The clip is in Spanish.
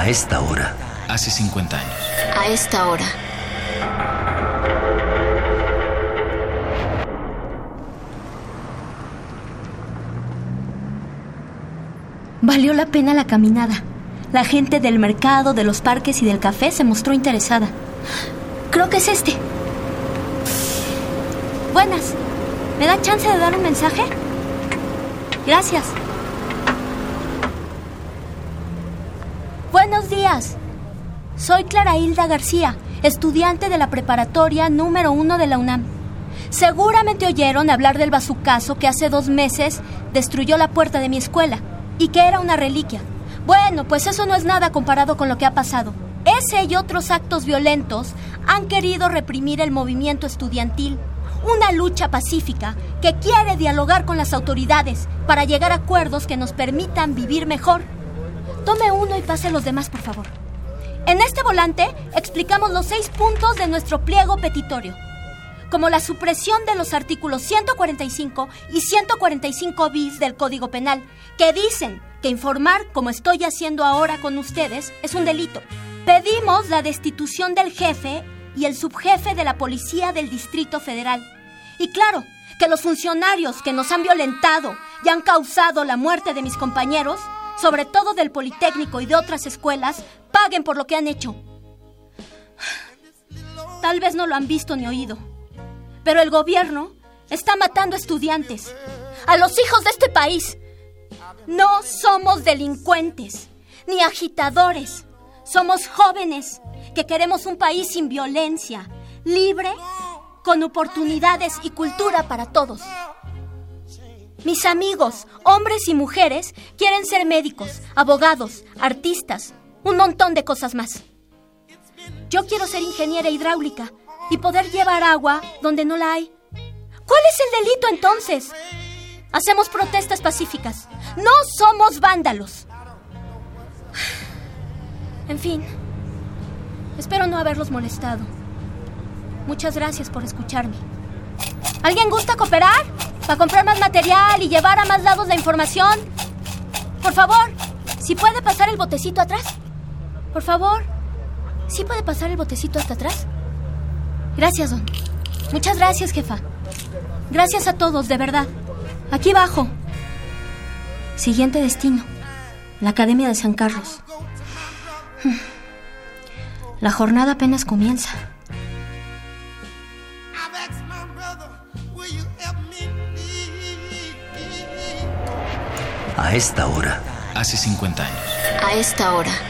A esta hora. Hace 50 años. A esta hora. Valió la pena la caminada. La gente del mercado, de los parques y del café se mostró interesada. Creo que es este. Buenas. ¿Me da chance de dar un mensaje? Gracias. Buenos días. Soy Clara Hilda García, estudiante de la preparatoria número uno de la UNAM. Seguramente oyeron hablar del bazucazo que hace dos meses destruyó la puerta de mi escuela y que era una reliquia. Bueno, pues eso no es nada comparado con lo que ha pasado. Ese y otros actos violentos han querido reprimir el movimiento estudiantil, una lucha pacífica que quiere dialogar con las autoridades para llegar a acuerdos que nos permitan vivir mejor. Tome uno y pase los demás, por favor. En este volante explicamos los seis puntos de nuestro pliego petitorio, como la supresión de los artículos 145 y 145 bis del Código Penal, que dicen que informar, como estoy haciendo ahora con ustedes, es un delito. Pedimos la destitución del jefe y el subjefe de la Policía del Distrito Federal. Y claro, que los funcionarios que nos han violentado y han causado la muerte de mis compañeros, sobre todo del Politécnico y de otras escuelas, paguen por lo que han hecho. Tal vez no lo han visto ni oído, pero el gobierno está matando estudiantes, a los hijos de este país. No somos delincuentes, ni agitadores. Somos jóvenes que queremos un país sin violencia, libre, con oportunidades y cultura para todos. Mis amigos, hombres y mujeres, quieren ser médicos, abogados, artistas, un montón de cosas más. Yo quiero ser ingeniera hidráulica y poder llevar agua donde no la hay. ¿Cuál es el delito entonces? Hacemos protestas pacíficas. No somos vándalos. En fin, espero no haberlos molestado. Muchas gracias por escucharme. ¿Alguien gusta cooperar? Para comprar más material y llevar a más lados la información. Por favor, si puede pasar el botecito atrás. Por favor, ¿sí puede pasar el botecito hasta atrás? Gracias, don. Muchas gracias, jefa. Gracias a todos, de verdad. Aquí bajo. Siguiente destino. La Academia de San Carlos. La jornada apenas comienza. A esta hora. Hace 50 años. A esta hora.